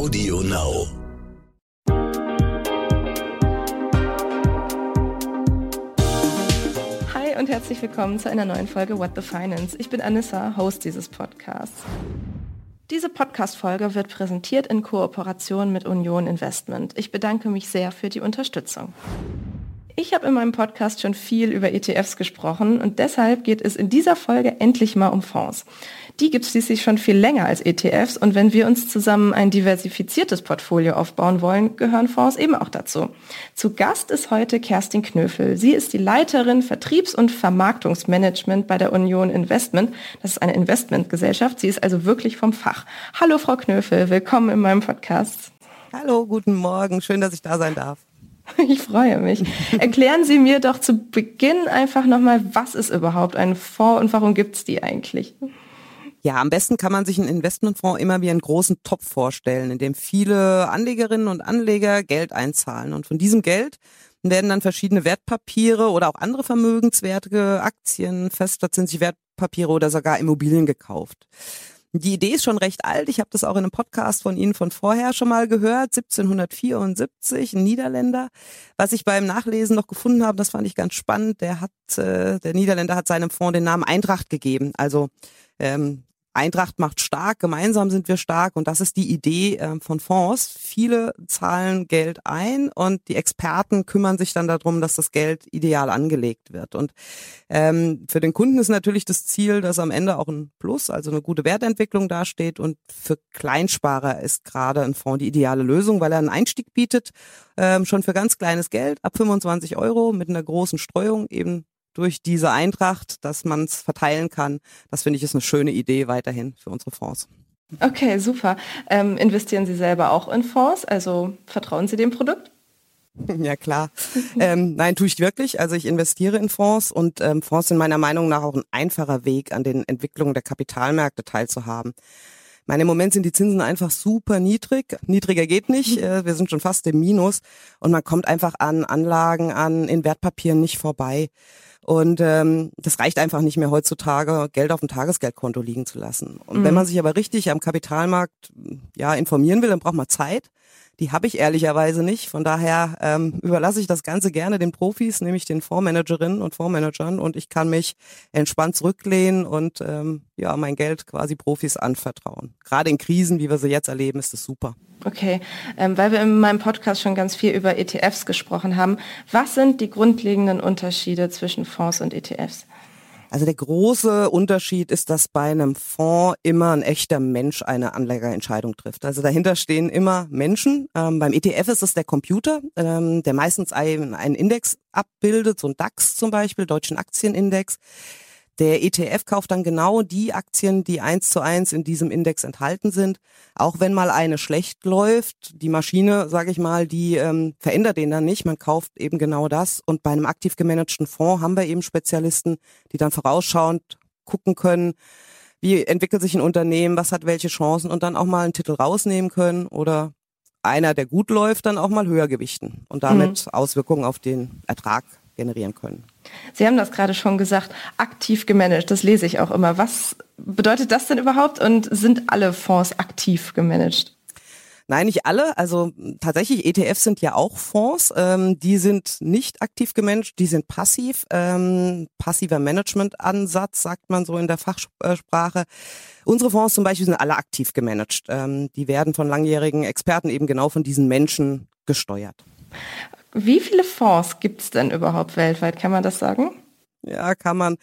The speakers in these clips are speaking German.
Audio Now. Hi und herzlich willkommen zu einer neuen Folge What the Finance. Ich bin Anissa, Host dieses Podcasts. Diese Podcast-Folge wird präsentiert in Kooperation mit Union Investment. Ich bedanke mich sehr für die Unterstützung. Ich habe in meinem Podcast schon viel über ETFs gesprochen und deshalb geht es in dieser Folge endlich mal um Fonds. Die gibt es schließlich schon viel länger als ETFs und wenn wir uns zusammen ein diversifiziertes Portfolio aufbauen wollen, gehören Fonds eben auch dazu. Zu Gast ist heute Kerstin Knöfel. Sie ist die Leiterin Vertriebs- und Vermarktungsmanagement bei der Union Investment. Das ist eine Investmentgesellschaft. Sie ist also wirklich vom Fach. Hallo Frau Knöfel, willkommen in meinem Podcast. Hallo, guten Morgen. Schön, dass ich da sein darf. Ich freue mich. Erklären Sie mir doch zu Beginn einfach nochmal, was ist überhaupt ein Fonds und warum gibt es die eigentlich? Ja, am besten kann man sich einen Investmentfonds immer wie einen großen Topf vorstellen, in dem viele Anlegerinnen und Anleger Geld einzahlen. Und von diesem Geld werden dann verschiedene Wertpapiere oder auch andere Vermögenswerte, Aktien, festverzinsliche Wertpapiere oder sogar Immobilien gekauft. Die Idee ist schon recht alt. Ich habe das auch in einem Podcast von Ihnen von vorher schon mal gehört. 1774, ein Niederländer. Was ich beim Nachlesen noch gefunden habe, das fand ich ganz spannend. Der hat, äh, der Niederländer hat seinem Fonds den Namen Eintracht gegeben. Also ähm, Eintracht macht stark, gemeinsam sind wir stark und das ist die Idee äh, von Fonds. Viele zahlen Geld ein und die Experten kümmern sich dann darum, dass das Geld ideal angelegt wird. Und ähm, für den Kunden ist natürlich das Ziel, dass am Ende auch ein Plus, also eine gute Wertentwicklung dasteht. Und für Kleinsparer ist gerade ein Fonds die ideale Lösung, weil er einen Einstieg bietet, ähm, schon für ganz kleines Geld, ab 25 Euro mit einer großen Streuung eben durch diese Eintracht, dass man es verteilen kann. Das finde ich ist eine schöne Idee weiterhin für unsere Fonds. Okay, super. Ähm, investieren Sie selber auch in Fonds? Also vertrauen Sie dem Produkt? Ja klar. ähm, nein, tue ich wirklich. Also ich investiere in Fonds und ähm, Fonds sind meiner Meinung nach auch ein einfacher Weg, an den Entwicklungen der Kapitalmärkte teilzuhaben. Meine, im Moment sind die Zinsen einfach super niedrig. Niedriger geht nicht. Äh, wir sind schon fast im Minus und man kommt einfach an Anlagen, an in Wertpapieren nicht vorbei. Und ähm, das reicht einfach nicht mehr heutzutage, Geld auf dem Tagesgeldkonto liegen zu lassen. Und mhm. wenn man sich aber richtig am Kapitalmarkt ja informieren will, dann braucht man Zeit. Die habe ich ehrlicherweise nicht. Von daher ähm, überlasse ich das Ganze gerne den Profis, nämlich den Fondsmanagerinnen und Fondsmanagern. Und ich kann mich entspannt zurücklehnen und ähm, ja mein Geld quasi Profis anvertrauen. Gerade in Krisen, wie wir sie jetzt erleben, ist das super. Okay, ähm, weil wir in meinem Podcast schon ganz viel über ETFs gesprochen haben. Was sind die grundlegenden Unterschiede zwischen Fonds und ETFs? Also der große Unterschied ist, dass bei einem Fonds immer ein echter Mensch eine Anlegerentscheidung trifft. Also dahinter stehen immer Menschen. Ähm, beim ETF ist es der Computer, ähm, der meistens einen, einen Index abbildet, so ein DAX zum Beispiel, Deutschen Aktienindex. Der ETF kauft dann genau die Aktien, die eins zu eins in diesem Index enthalten sind. Auch wenn mal eine schlecht läuft, die Maschine, sage ich mal, die ähm, verändert den dann nicht. Man kauft eben genau das. Und bei einem aktiv gemanagten Fonds haben wir eben Spezialisten, die dann vorausschauend gucken können, wie entwickelt sich ein Unternehmen, was hat welche Chancen und dann auch mal einen Titel rausnehmen können oder einer, der gut läuft, dann auch mal höher gewichten und damit mhm. Auswirkungen auf den Ertrag generieren können. Sie haben das gerade schon gesagt, aktiv gemanagt, das lese ich auch immer. Was bedeutet das denn überhaupt und sind alle Fonds aktiv gemanagt? Nein, nicht alle. Also tatsächlich, ETFs sind ja auch Fonds. Ähm, die sind nicht aktiv gemanagt, die sind passiv. Ähm, passiver Managementansatz, sagt man so in der Fachsprache. Unsere Fonds zum Beispiel sind alle aktiv gemanagt. Ähm, die werden von langjährigen Experten eben genau von diesen Menschen gesteuert. Wie viele Fonds gibt es denn überhaupt weltweit? Kann man das sagen? Ja, kann man.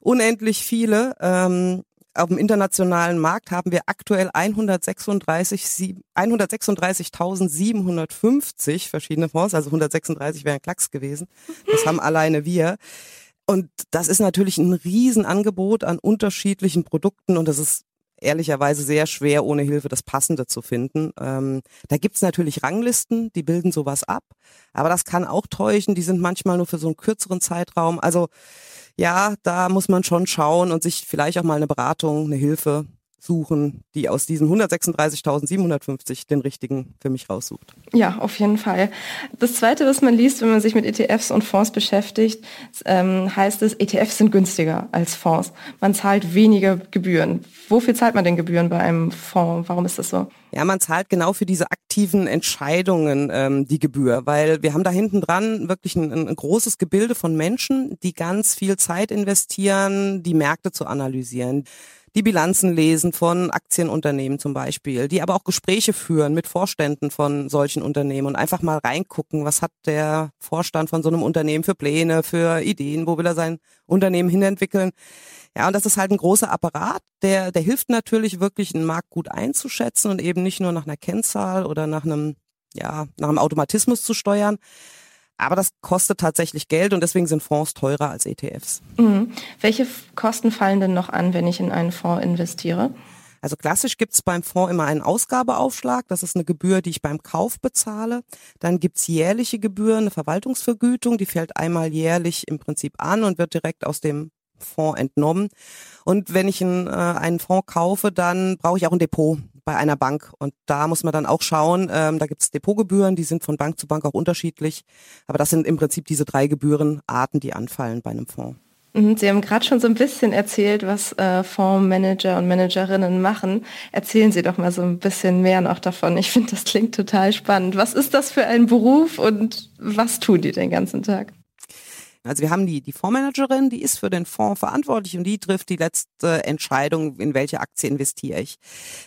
Unendlich viele. Ähm, auf dem internationalen Markt haben wir aktuell 136.750 136 verschiedene Fonds, also 136 wären Klacks gewesen. Das haben alleine wir. Und das ist natürlich ein Riesenangebot an unterschiedlichen Produkten und das ist ehrlicherweise sehr schwer, ohne Hilfe das Passende zu finden. Ähm, da gibt's natürlich Ranglisten, die bilden sowas ab, aber das kann auch täuschen, die sind manchmal nur für so einen kürzeren Zeitraum. Also ja, da muss man schon schauen und sich vielleicht auch mal eine Beratung, eine Hilfe suchen, die aus diesen 136.750 den richtigen für mich raussucht. Ja, auf jeden Fall. Das Zweite, was man liest, wenn man sich mit ETFs und Fonds beschäftigt, ähm, heißt es, ETFs sind günstiger als Fonds. Man zahlt weniger Gebühren. Wofür zahlt man denn Gebühren bei einem Fonds? Warum ist das so? Ja, man zahlt genau für diese aktiven Entscheidungen ähm, die Gebühr, weil wir haben da hinten dran wirklich ein, ein großes Gebilde von Menschen, die ganz viel Zeit investieren, die Märkte zu analysieren die Bilanzen lesen von Aktienunternehmen zum Beispiel, die aber auch Gespräche führen mit Vorständen von solchen Unternehmen und einfach mal reingucken, was hat der Vorstand von so einem Unternehmen für Pläne, für Ideen, wo will er sein Unternehmen hinentwickeln. Ja, und das ist halt ein großer Apparat, der, der hilft natürlich wirklich, einen Markt gut einzuschätzen und eben nicht nur nach einer Kennzahl oder nach einem, ja, nach einem Automatismus zu steuern, aber das kostet tatsächlich Geld und deswegen sind Fonds teurer als ETFs. Mhm. Welche Kosten fallen denn noch an, wenn ich in einen Fonds investiere? Also klassisch gibt's beim Fonds immer einen Ausgabeaufschlag. Das ist eine Gebühr, die ich beim Kauf bezahle. Dann gibt's jährliche Gebühren, eine Verwaltungsvergütung, die fällt einmal jährlich im Prinzip an und wird direkt aus dem Fonds entnommen. Und wenn ich einen, äh, einen Fonds kaufe, dann brauche ich auch ein Depot bei einer Bank. Und da muss man dann auch schauen, ähm, da gibt es Depotgebühren, die sind von Bank zu Bank auch unterschiedlich. Aber das sind im Prinzip diese drei Gebührenarten, die anfallen bei einem Fonds. Mhm, Sie haben gerade schon so ein bisschen erzählt, was äh, Fondsmanager und Managerinnen machen. Erzählen Sie doch mal so ein bisschen mehr noch davon. Ich finde, das klingt total spannend. Was ist das für ein Beruf und was tun die den ganzen Tag? Also wir haben die, die Fondsmanagerin, die ist für den Fonds verantwortlich und die trifft die letzte Entscheidung, in welche Aktie investiere ich.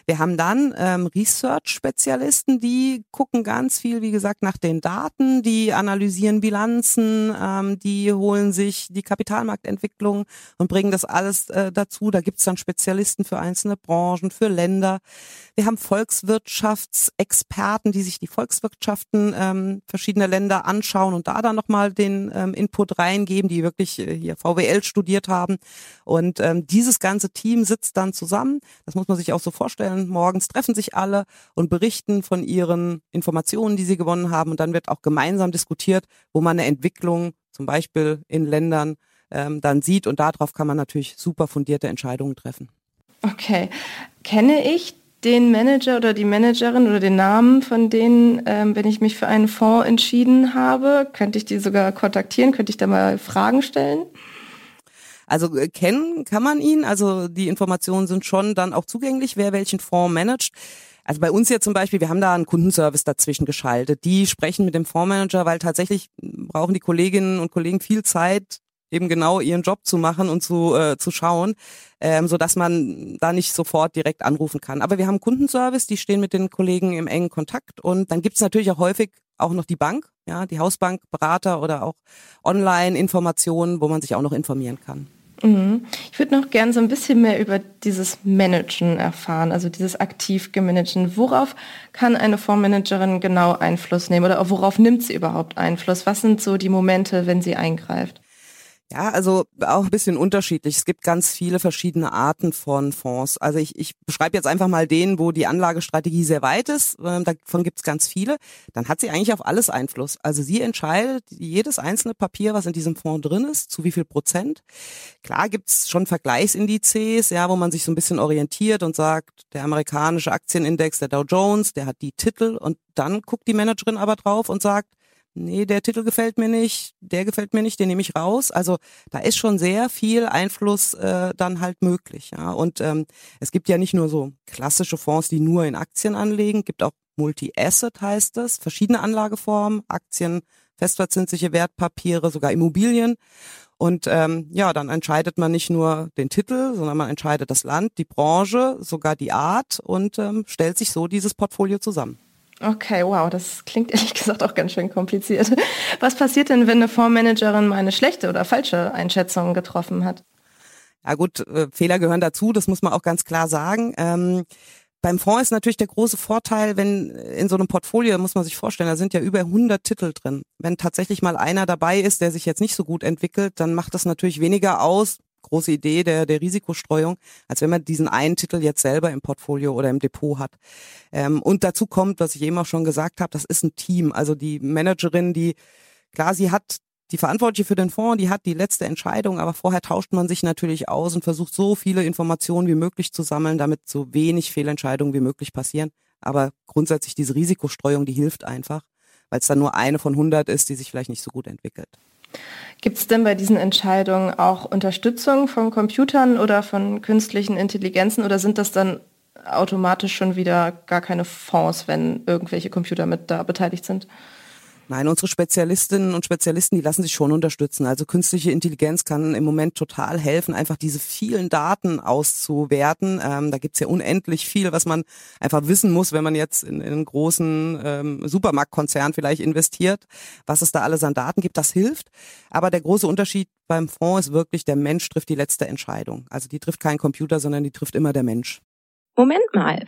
Wir haben dann ähm, Research-Spezialisten, die gucken ganz viel, wie gesagt, nach den Daten, die analysieren Bilanzen, ähm, die holen sich die Kapitalmarktentwicklung und bringen das alles äh, dazu. Da gibt's dann Spezialisten für einzelne Branchen, für Länder. Wir haben Volkswirtschaftsexperten, die sich die Volkswirtschaften ähm, verschiedener Länder anschauen und da dann nochmal den ähm, Input reingeben, die wirklich äh, hier VWL studiert haben. Und ähm, dieses ganze Team sitzt dann zusammen. Das muss man sich auch so vorstellen. Morgens treffen sich alle und berichten von ihren Informationen, die sie gewonnen haben. Und dann wird auch gemeinsam diskutiert, wo man eine Entwicklung zum Beispiel in Ländern ähm, dann sieht. Und darauf kann man natürlich super fundierte Entscheidungen treffen. Okay. Kenne ich den Manager oder die Managerin oder den Namen von denen, ähm, wenn ich mich für einen Fonds entschieden habe? Könnte ich die sogar kontaktieren? Könnte ich da mal Fragen stellen? Also äh, kennen kann man ihn, also die Informationen sind schon dann auch zugänglich, wer welchen Fonds managt. Also bei uns jetzt zum Beispiel, wir haben da einen Kundenservice dazwischen geschaltet. Die sprechen mit dem Fondsmanager, weil tatsächlich brauchen die Kolleginnen und Kollegen viel Zeit, eben genau ihren Job zu machen und zu, äh, zu schauen, ähm, so dass man da nicht sofort direkt anrufen kann. Aber wir haben Kundenservice, die stehen mit den Kollegen im engen Kontakt und dann gibt's natürlich auch häufig auch noch die Bank, ja, die Hausbank, Berater oder auch Online-Informationen, wo man sich auch noch informieren kann. Mhm. Ich würde noch gern so ein bisschen mehr über dieses Managen erfahren, also dieses aktiv gemanagen. Worauf kann eine Fondsmanagerin genau Einfluss nehmen oder worauf nimmt sie überhaupt Einfluss? Was sind so die Momente, wenn sie eingreift? Ja, also auch ein bisschen unterschiedlich. Es gibt ganz viele verschiedene Arten von Fonds. Also ich, ich beschreibe jetzt einfach mal den, wo die Anlagestrategie sehr weit ist. Ähm, davon gibt es ganz viele. Dann hat sie eigentlich auf alles Einfluss. Also sie entscheidet jedes einzelne Papier, was in diesem Fonds drin ist, zu wie viel Prozent. Klar gibt es schon Vergleichsindizes, ja, wo man sich so ein bisschen orientiert und sagt, der amerikanische Aktienindex, der Dow Jones, der hat die Titel und dann guckt die Managerin aber drauf und sagt, nee, der Titel gefällt mir nicht, der gefällt mir nicht, den nehme ich raus. Also da ist schon sehr viel Einfluss äh, dann halt möglich. Ja. Und ähm, es gibt ja nicht nur so klassische Fonds, die nur in Aktien anlegen, gibt auch Multi-Asset heißt es, verschiedene Anlageformen, Aktien, festverzinsliche Wertpapiere, sogar Immobilien. Und ähm, ja, dann entscheidet man nicht nur den Titel, sondern man entscheidet das Land, die Branche, sogar die Art und ähm, stellt sich so dieses Portfolio zusammen. Okay, wow, das klingt ehrlich gesagt auch ganz schön kompliziert. Was passiert denn, wenn eine Fondsmanagerin mal eine schlechte oder falsche Einschätzung getroffen hat? Ja gut, äh, Fehler gehören dazu, das muss man auch ganz klar sagen. Ähm, beim Fonds ist natürlich der große Vorteil, wenn in so einem Portfolio, muss man sich vorstellen, da sind ja über 100 Titel drin. Wenn tatsächlich mal einer dabei ist, der sich jetzt nicht so gut entwickelt, dann macht das natürlich weniger aus, große Idee der, der Risikostreuung, als wenn man diesen einen Titel jetzt selber im Portfolio oder im Depot hat. Ähm, und dazu kommt, was ich eben auch schon gesagt habe, das ist ein Team. Also die Managerin, die, klar, sie hat die Verantwortliche für den Fonds, die hat die letzte Entscheidung, aber vorher tauscht man sich natürlich aus und versucht so viele Informationen wie möglich zu sammeln, damit so wenig Fehlentscheidungen wie möglich passieren. Aber grundsätzlich diese Risikostreuung, die hilft einfach, weil es dann nur eine von 100 ist, die sich vielleicht nicht so gut entwickelt. Gibt es denn bei diesen Entscheidungen auch Unterstützung von Computern oder von künstlichen Intelligenzen oder sind das dann automatisch schon wieder gar keine Fonds, wenn irgendwelche Computer mit da beteiligt sind? Nein, unsere Spezialistinnen und Spezialisten, die lassen sich schon unterstützen. Also künstliche Intelligenz kann im Moment total helfen, einfach diese vielen Daten auszuwerten. Ähm, da gibt's ja unendlich viel, was man einfach wissen muss, wenn man jetzt in, in einen großen ähm, Supermarktkonzern vielleicht investiert, was es da alles an Daten gibt. Das hilft. Aber der große Unterschied beim Fonds ist wirklich, der Mensch trifft die letzte Entscheidung. Also die trifft kein Computer, sondern die trifft immer der Mensch. Moment mal,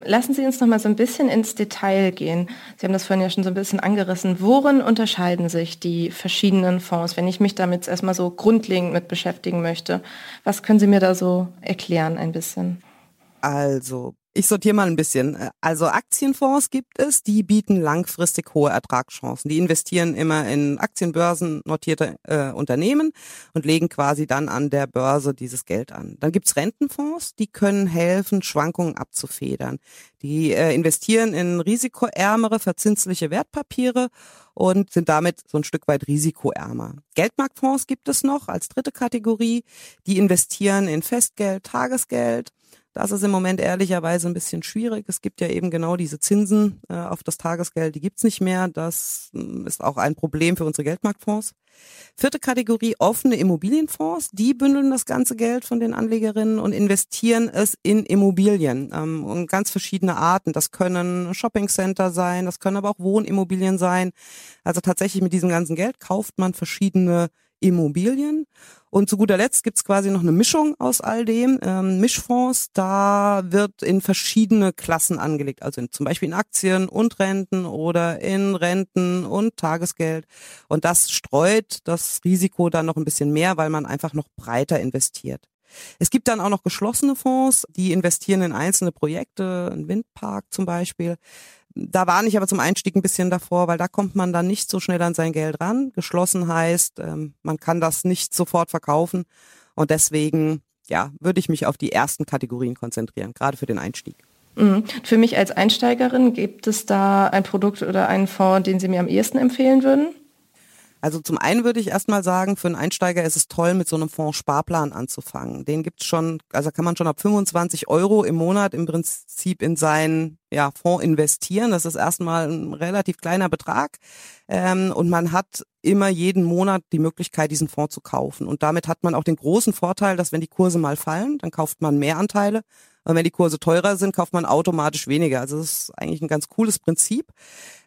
Lassen Sie uns noch mal so ein bisschen ins Detail gehen. Sie haben das vorhin ja schon so ein bisschen angerissen. Worin unterscheiden sich die verschiedenen Fonds, wenn ich mich damit erstmal so grundlegend mit beschäftigen möchte? Was können Sie mir da so erklären ein bisschen? Also ich sortiere mal ein bisschen. Also Aktienfonds gibt es, die bieten langfristig hohe Ertragschancen. Die investieren immer in Aktienbörsen notierte äh, Unternehmen und legen quasi dann an der Börse dieses Geld an. Dann gibt's Rentenfonds, die können helfen, Schwankungen abzufedern. Die äh, investieren in risikoärmere, verzinsliche Wertpapiere und sind damit so ein Stück weit risikoärmer. Geldmarktfonds gibt es noch als dritte Kategorie. Die investieren in Festgeld, Tagesgeld das ist im Moment ehrlicherweise ein bisschen schwierig. Es gibt ja eben genau diese Zinsen äh, auf das Tagesgeld, die gibt's nicht mehr. Das äh, ist auch ein Problem für unsere Geldmarktfonds. Vierte Kategorie, offene Immobilienfonds. Die bündeln das ganze Geld von den Anlegerinnen und investieren es in Immobilien ähm, und ganz verschiedene Arten. Das können Shoppingcenter sein, das können aber auch Wohnimmobilien sein. Also tatsächlich mit diesem ganzen Geld kauft man verschiedene Immobilien. Und zu guter Letzt gibt's quasi noch eine Mischung aus all dem. Ähm, Mischfonds, da wird in verschiedene Klassen angelegt, also in, zum Beispiel in Aktien und Renten oder in Renten und Tagesgeld. Und das streut das Risiko dann noch ein bisschen mehr, weil man einfach noch breiter investiert. Es gibt dann auch noch geschlossene Fonds, die investieren in einzelne Projekte, ein Windpark zum Beispiel. Da warne ich aber zum Einstieg ein bisschen davor, weil da kommt man dann nicht so schnell an sein Geld ran. Geschlossen heißt, ähm, man kann das nicht sofort verkaufen. Und deswegen, ja, würde ich mich auf die ersten Kategorien konzentrieren, gerade für den Einstieg. Mhm. Für mich als Einsteigerin gibt es da ein Produkt oder einen Fonds, den Sie mir am ehesten empfehlen würden? Also zum einen würde ich erstmal sagen, für einen Einsteiger ist es toll, mit so einem Fonds Sparplan anzufangen. Den gibt's schon, also kann man schon ab 25 Euro im Monat im Prinzip in seinen ja, Fonds investieren. Das ist erstmal ein relativ kleiner Betrag. Ähm, und man hat immer jeden Monat die Möglichkeit, diesen Fonds zu kaufen. Und damit hat man auch den großen Vorteil, dass wenn die Kurse mal fallen, dann kauft man mehr Anteile. Und wenn die Kurse teurer sind, kauft man automatisch weniger. Also das ist eigentlich ein ganz cooles Prinzip.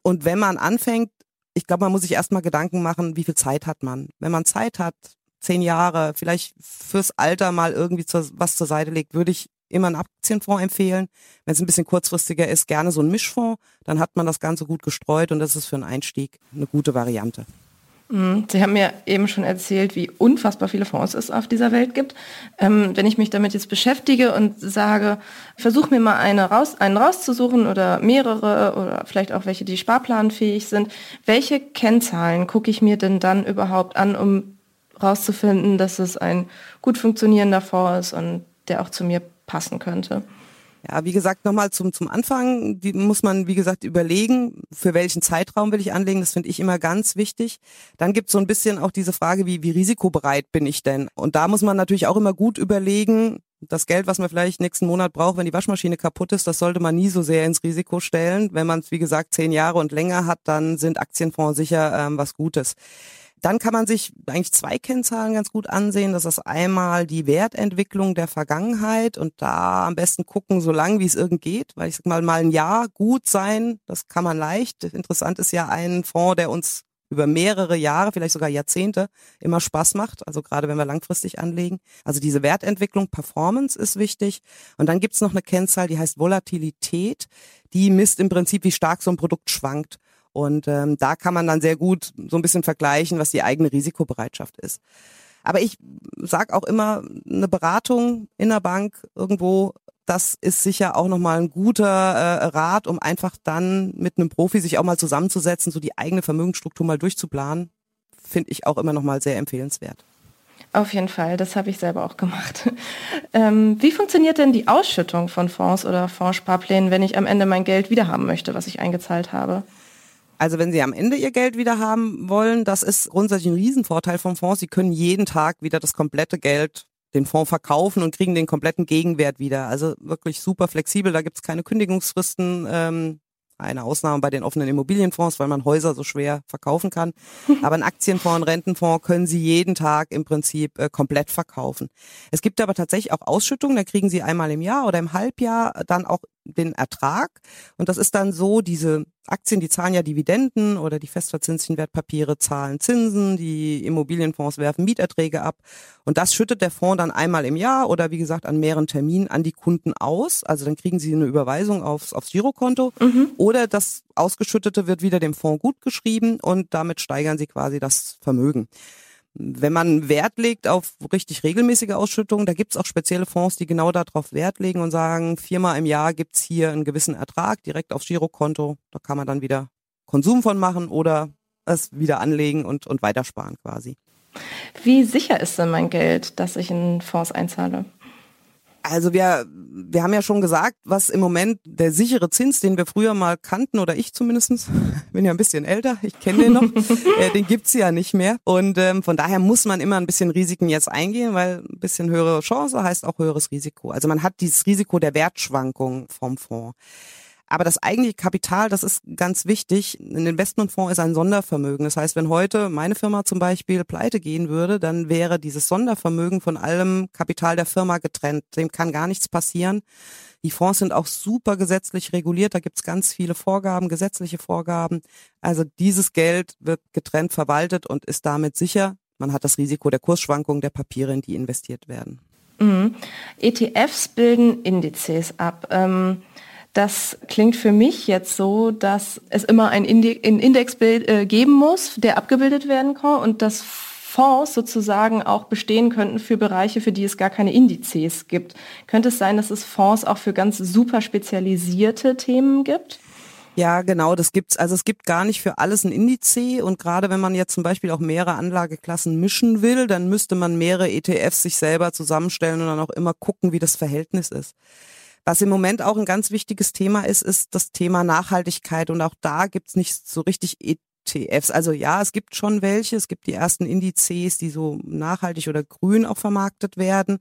Und wenn man anfängt, ich glaube, man muss sich erstmal Gedanken machen, wie viel Zeit hat man. Wenn man Zeit hat, zehn Jahre, vielleicht fürs Alter mal irgendwie zur, was zur Seite legt, würde ich immer einen Aktienfonds empfehlen. Wenn es ein bisschen kurzfristiger ist, gerne so ein Mischfonds. Dann hat man das Ganze gut gestreut und das ist für einen Einstieg eine gute Variante. Mhm. Sie haben mir eben schon erzählt, wie unfassbar viele Fonds es auf dieser Welt gibt. Ähm, wenn ich mich damit jetzt beschäftige und sage, versuch mir mal eine raus, einen rauszusuchen oder mehrere oder vielleicht auch welche, die sparplanfähig sind, welche Kennzahlen gucke ich mir denn dann überhaupt an, um rauszufinden, dass es ein gut funktionierender Fonds ist und der auch zu mir passen könnte. Ja, wie gesagt, nochmal zum, zum Anfang, die muss man, wie gesagt, überlegen, für welchen Zeitraum will ich anlegen. Das finde ich immer ganz wichtig. Dann gibt es so ein bisschen auch diese Frage, wie, wie risikobereit bin ich denn? Und da muss man natürlich auch immer gut überlegen, das Geld, was man vielleicht nächsten Monat braucht, wenn die Waschmaschine kaputt ist, das sollte man nie so sehr ins Risiko stellen. Wenn man es, wie gesagt, zehn Jahre und länger hat, dann sind Aktienfonds sicher ähm, was Gutes. Dann kann man sich eigentlich zwei Kennzahlen ganz gut ansehen. Das ist einmal die Wertentwicklung der Vergangenheit und da am besten gucken, so lang wie es irgend geht, weil ich sag mal, mal ein Jahr gut sein, das kann man leicht. Interessant ist ja ein Fonds, der uns über mehrere Jahre, vielleicht sogar Jahrzehnte immer Spaß macht, also gerade wenn wir langfristig anlegen. Also diese Wertentwicklung, Performance ist wichtig. Und dann gibt's noch eine Kennzahl, die heißt Volatilität. Die misst im Prinzip, wie stark so ein Produkt schwankt. Und ähm, da kann man dann sehr gut so ein bisschen vergleichen, was die eigene Risikobereitschaft ist. Aber ich sage auch immer, eine Beratung in der Bank irgendwo, das ist sicher auch nochmal ein guter äh, Rat, um einfach dann mit einem Profi sich auch mal zusammenzusetzen, so die eigene Vermögensstruktur mal durchzuplanen, finde ich auch immer nochmal sehr empfehlenswert. Auf jeden Fall, das habe ich selber auch gemacht. Ähm, wie funktioniert denn die Ausschüttung von Fonds oder Fondssparplänen, wenn ich am Ende mein Geld wiederhaben möchte, was ich eingezahlt habe? Also wenn Sie am Ende Ihr Geld wieder haben wollen, das ist grundsätzlich ein Riesenvorteil vom Fonds. Sie können jeden Tag wieder das komplette Geld den Fonds verkaufen und kriegen den kompletten Gegenwert wieder. Also wirklich super flexibel. Da gibt es keine Kündigungsfristen. Ähm, eine Ausnahme bei den offenen Immobilienfonds, weil man Häuser so schwer verkaufen kann. Aber ein Aktienfonds, ein Rentenfonds können Sie jeden Tag im Prinzip äh, komplett verkaufen. Es gibt aber tatsächlich auch Ausschüttungen, da kriegen Sie einmal im Jahr oder im Halbjahr dann auch den Ertrag. Und das ist dann so, diese Aktien, die zahlen ja Dividenden oder die festverzinslichen Wertpapiere zahlen Zinsen, die Immobilienfonds werfen Mieterträge ab. Und das schüttet der Fonds dann einmal im Jahr oder wie gesagt an mehreren Terminen an die Kunden aus. Also dann kriegen sie eine Überweisung aufs, aufs Girokonto mhm. oder das Ausgeschüttete wird wieder dem Fonds gut geschrieben und damit steigern sie quasi das Vermögen. Wenn man Wert legt auf richtig regelmäßige Ausschüttungen, da gibt es auch spezielle Fonds, die genau darauf Wert legen und sagen, viermal im Jahr gibt's hier einen gewissen Ertrag direkt aufs Girokonto. Da kann man dann wieder Konsum von machen oder es wieder anlegen und, und weitersparen quasi. Wie sicher ist denn mein Geld, das ich in Fonds einzahle? Also wir, wir haben ja schon gesagt, was im Moment der sichere Zins, den wir früher mal kannten, oder ich zumindestens, bin ja ein bisschen älter, ich kenne den noch, äh, den gibt's ja nicht mehr. Und ähm, von daher muss man immer ein bisschen Risiken jetzt eingehen, weil ein bisschen höhere Chance heißt auch höheres Risiko. Also man hat dieses Risiko der Wertschwankung vom Fonds. Aber das eigentliche Kapital, das ist ganz wichtig. Ein Investmentfonds ist ein Sondervermögen. Das heißt, wenn heute meine Firma zum Beispiel pleite gehen würde, dann wäre dieses Sondervermögen von allem Kapital der Firma getrennt. Dem kann gar nichts passieren. Die Fonds sind auch super gesetzlich reguliert. Da gibt's ganz viele Vorgaben, gesetzliche Vorgaben. Also dieses Geld wird getrennt verwaltet und ist damit sicher. Man hat das Risiko der Kursschwankungen der Papiere, in die investiert werden. Mhm. ETFs bilden Indizes ab. Ähm das klingt für mich jetzt so, dass es immer ein Indexbild äh, geben muss, der abgebildet werden kann und dass Fonds sozusagen auch bestehen könnten für Bereiche, für die es gar keine Indizes gibt. Könnte es sein, dass es Fonds auch für ganz super spezialisierte Themen gibt? Ja, genau, das gibt's. Also es gibt gar nicht für alles ein Indiz und gerade wenn man jetzt zum Beispiel auch mehrere Anlageklassen mischen will, dann müsste man mehrere ETFs sich selber zusammenstellen und dann auch immer gucken, wie das Verhältnis ist. Was im Moment auch ein ganz wichtiges Thema ist, ist das Thema Nachhaltigkeit. Und auch da gibt's nicht so richtig ETFs. Also ja, es gibt schon welche. Es gibt die ersten Indizes, die so nachhaltig oder grün auch vermarktet werden.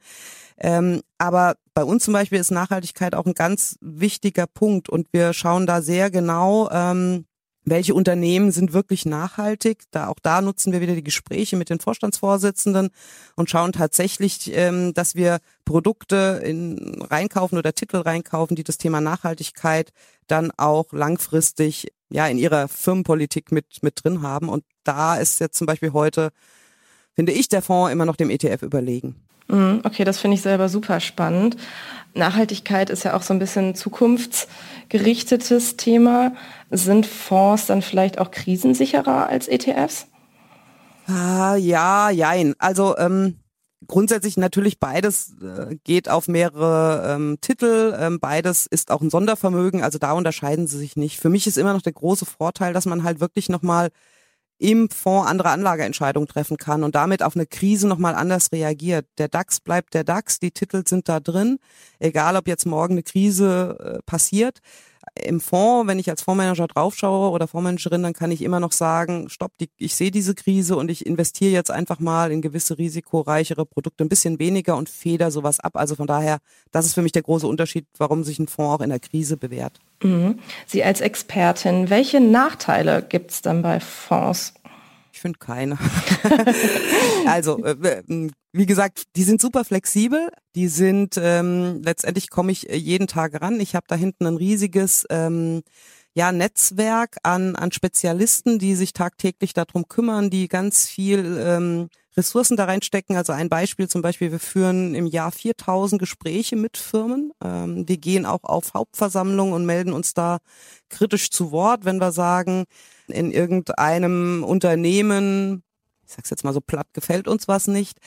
Ähm, aber bei uns zum Beispiel ist Nachhaltigkeit auch ein ganz wichtiger Punkt. Und wir schauen da sehr genau, ähm, welche Unternehmen sind wirklich nachhaltig. Da auch da nutzen wir wieder die Gespräche mit den Vorstandsvorsitzenden und schauen tatsächlich, ähm, dass wir Produkte in, reinkaufen oder Titel reinkaufen, die das Thema Nachhaltigkeit dann auch langfristig ja in ihrer Firmenpolitik mit mit drin haben. Und da ist jetzt zum Beispiel heute, finde ich, der Fonds immer noch dem ETF überlegen. Mhm, okay, das finde ich selber super spannend. Nachhaltigkeit ist ja auch so ein bisschen zukunftsgerichtetes Thema. Sind Fonds dann vielleicht auch krisensicherer als ETFs? Ah, ja, jein. Also ähm, grundsätzlich natürlich beides äh, geht auf mehrere ähm, Titel. Ähm, beides ist auch ein Sondervermögen. Also da unterscheiden sie sich nicht. Für mich ist immer noch der große Vorteil, dass man halt wirklich nochmal im Fonds andere Anlageentscheidungen treffen kann und damit auf eine Krise nochmal anders reagiert. Der DAX bleibt der DAX, die Titel sind da drin, egal ob jetzt morgen eine Krise äh, passiert im Fonds, wenn ich als Fondsmanager draufschaue oder Fondsmanagerin, dann kann ich immer noch sagen, stopp, die, ich sehe diese Krise und ich investiere jetzt einfach mal in gewisse risikoreichere Produkte ein bisschen weniger und feder sowas ab. Also von daher, das ist für mich der große Unterschied, warum sich ein Fonds auch in der Krise bewährt. Mhm. Sie als Expertin, welche Nachteile gibt es dann bei Fonds? Ich finde keine. also, äh, wie gesagt, die sind super flexibel. Die sind, ähm, letztendlich komme ich äh, jeden Tag ran. Ich habe da hinten ein riesiges ähm, ja, Netzwerk an, an Spezialisten, die sich tagtäglich darum kümmern, die ganz viel ähm, Ressourcen da reinstecken. Also ein Beispiel zum Beispiel, wir führen im Jahr 4000 Gespräche mit Firmen. Ähm, wir gehen auch auf Hauptversammlungen und melden uns da kritisch zu Wort, wenn wir sagen, in irgendeinem Unternehmen, ich sag's jetzt mal so platt, gefällt uns was nicht.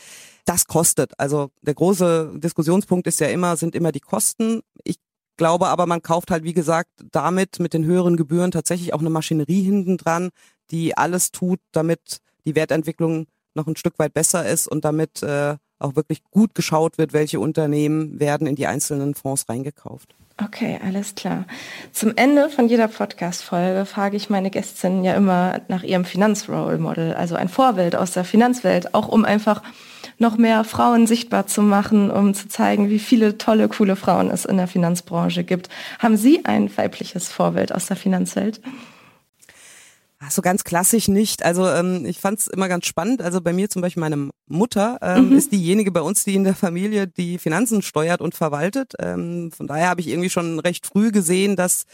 Das kostet. Also der große Diskussionspunkt ist ja immer, sind immer die Kosten. Ich glaube aber, man kauft halt, wie gesagt, damit mit den höheren Gebühren tatsächlich auch eine Maschinerie hinten dran, die alles tut, damit die Wertentwicklung noch ein Stück weit besser ist und damit äh, auch wirklich gut geschaut wird, welche Unternehmen werden in die einzelnen Fonds reingekauft. Okay, alles klar. Zum Ende von jeder Podcast-Folge frage ich meine Gästinnen ja immer nach ihrem Finanzrole-Model, also ein Vorbild aus der Finanzwelt, auch um einfach noch mehr Frauen sichtbar zu machen, um zu zeigen, wie viele tolle, coole Frauen es in der Finanzbranche gibt. Haben Sie ein weibliches Vorbild aus der Finanzwelt? So ganz klassisch nicht. Also ähm, ich fand es immer ganz spannend. Also bei mir zum Beispiel meine Mutter ähm, mhm. ist diejenige bei uns, die in der Familie die Finanzen steuert und verwaltet. Ähm, von daher habe ich irgendwie schon recht früh gesehen, dass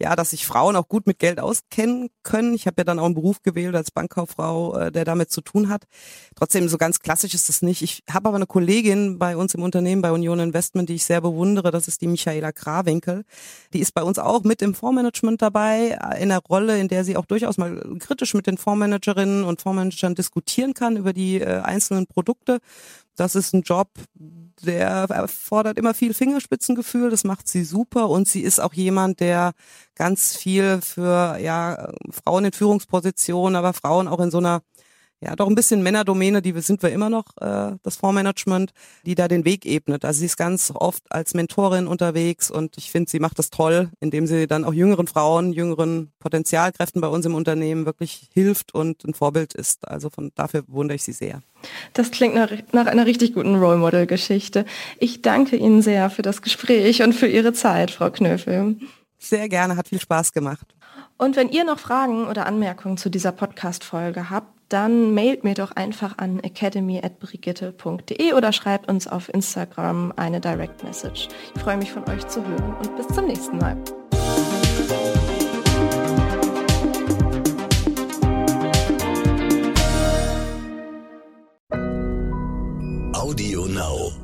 ja, dass sich Frauen auch gut mit Geld auskennen können. Ich habe ja dann auch einen Beruf gewählt als Bankkauffrau, äh, der damit zu tun hat. Trotzdem, so ganz klassisch ist das nicht. Ich habe aber eine Kollegin bei uns im Unternehmen, bei Union Investment, die ich sehr bewundere. Das ist die Michaela Krawinkel. Die ist bei uns auch mit im Fondsmanagement dabei, äh, in der Rolle, in der sie auch durchaus mal kritisch mit den Fondsmanagerinnen und Fondsmanagern diskutieren kann über die äh, einzelnen Produkte. Das ist ein Job, der erfordert immer viel Fingerspitzengefühl, das macht sie super. Und sie ist auch jemand, der ganz viel für ja Frauen in Führungspositionen, aber Frauen auch in so einer ja doch ein bisschen Männerdomäne, die sind wir immer noch, äh, das Fondsmanagement, die da den Weg ebnet. Also sie ist ganz oft als Mentorin unterwegs und ich finde, sie macht das toll, indem sie dann auch jüngeren Frauen, jüngeren Potenzialkräften bei uns im Unternehmen wirklich hilft und ein Vorbild ist. Also von dafür wundere ich sie sehr. Das klingt nach, nach einer richtig guten Role Model Geschichte. Ich danke Ihnen sehr für das Gespräch und für Ihre Zeit, Frau Knöfel. Sehr gerne, hat viel Spaß gemacht. Und wenn ihr noch Fragen oder Anmerkungen zu dieser Podcast-Folge habt, dann mailt mir doch einfach an academy.brigitte.de oder schreibt uns auf Instagram eine Direct Message. Ich freue mich von euch zu hören und bis zum nächsten Mal. Audio Now.